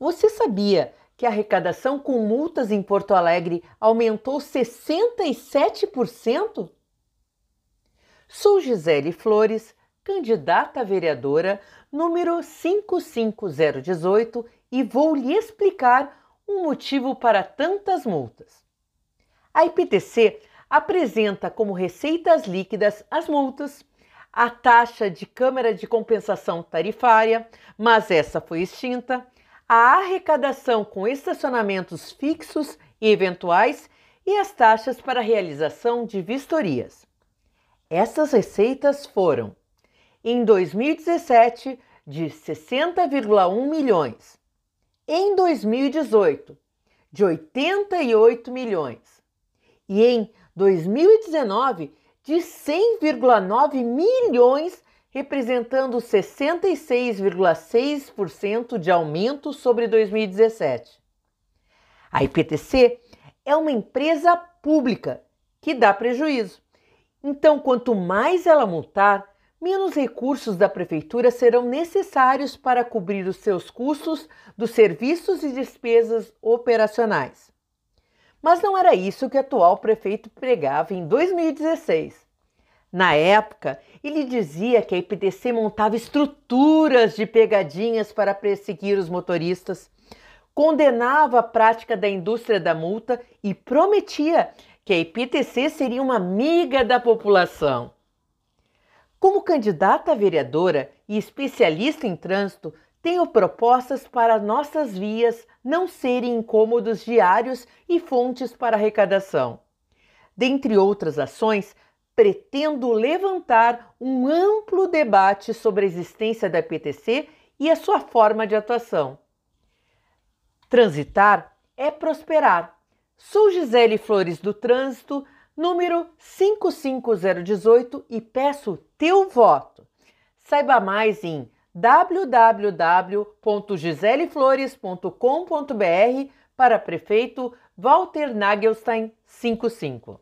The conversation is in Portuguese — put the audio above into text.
Você sabia que a arrecadação com multas em Porto Alegre aumentou 67%? Sou Gisele Flores, candidata a vereadora número 55018 e vou lhe explicar um motivo para tantas multas. A IPTC apresenta como receitas líquidas as multas, a taxa de Câmara de Compensação Tarifária, mas essa foi extinta, a arrecadação com estacionamentos fixos e eventuais e as taxas para realização de vistorias. Essas receitas foram, em 2017, de 60,1 milhões, em 2018, de 88 milhões e em 2019, de 100,9 milhões representando 66,6% de aumento sobre 2017. A IPTC é uma empresa pública que dá prejuízo. Então, quanto mais ela multar, menos recursos da prefeitura serão necessários para cobrir os seus custos dos serviços e despesas operacionais. Mas não era isso que o atual prefeito pregava em 2016. Na época, ele dizia que a IPTC montava estruturas de pegadinhas para perseguir os motoristas, condenava a prática da indústria da multa e prometia que a IPTC seria uma amiga da população. Como candidata a vereadora e especialista em trânsito, tenho propostas para nossas vias não serem incômodos diários e fontes para arrecadação. Dentre outras ações, pretendo levantar um amplo debate sobre a existência da PTC e a sua forma de atuação. Transitar é prosperar. Sou Gisele Flores do Trânsito, número 55018 e peço teu voto. Saiba mais em www.giseleflores.com.br para prefeito Walter Nagelstein 55.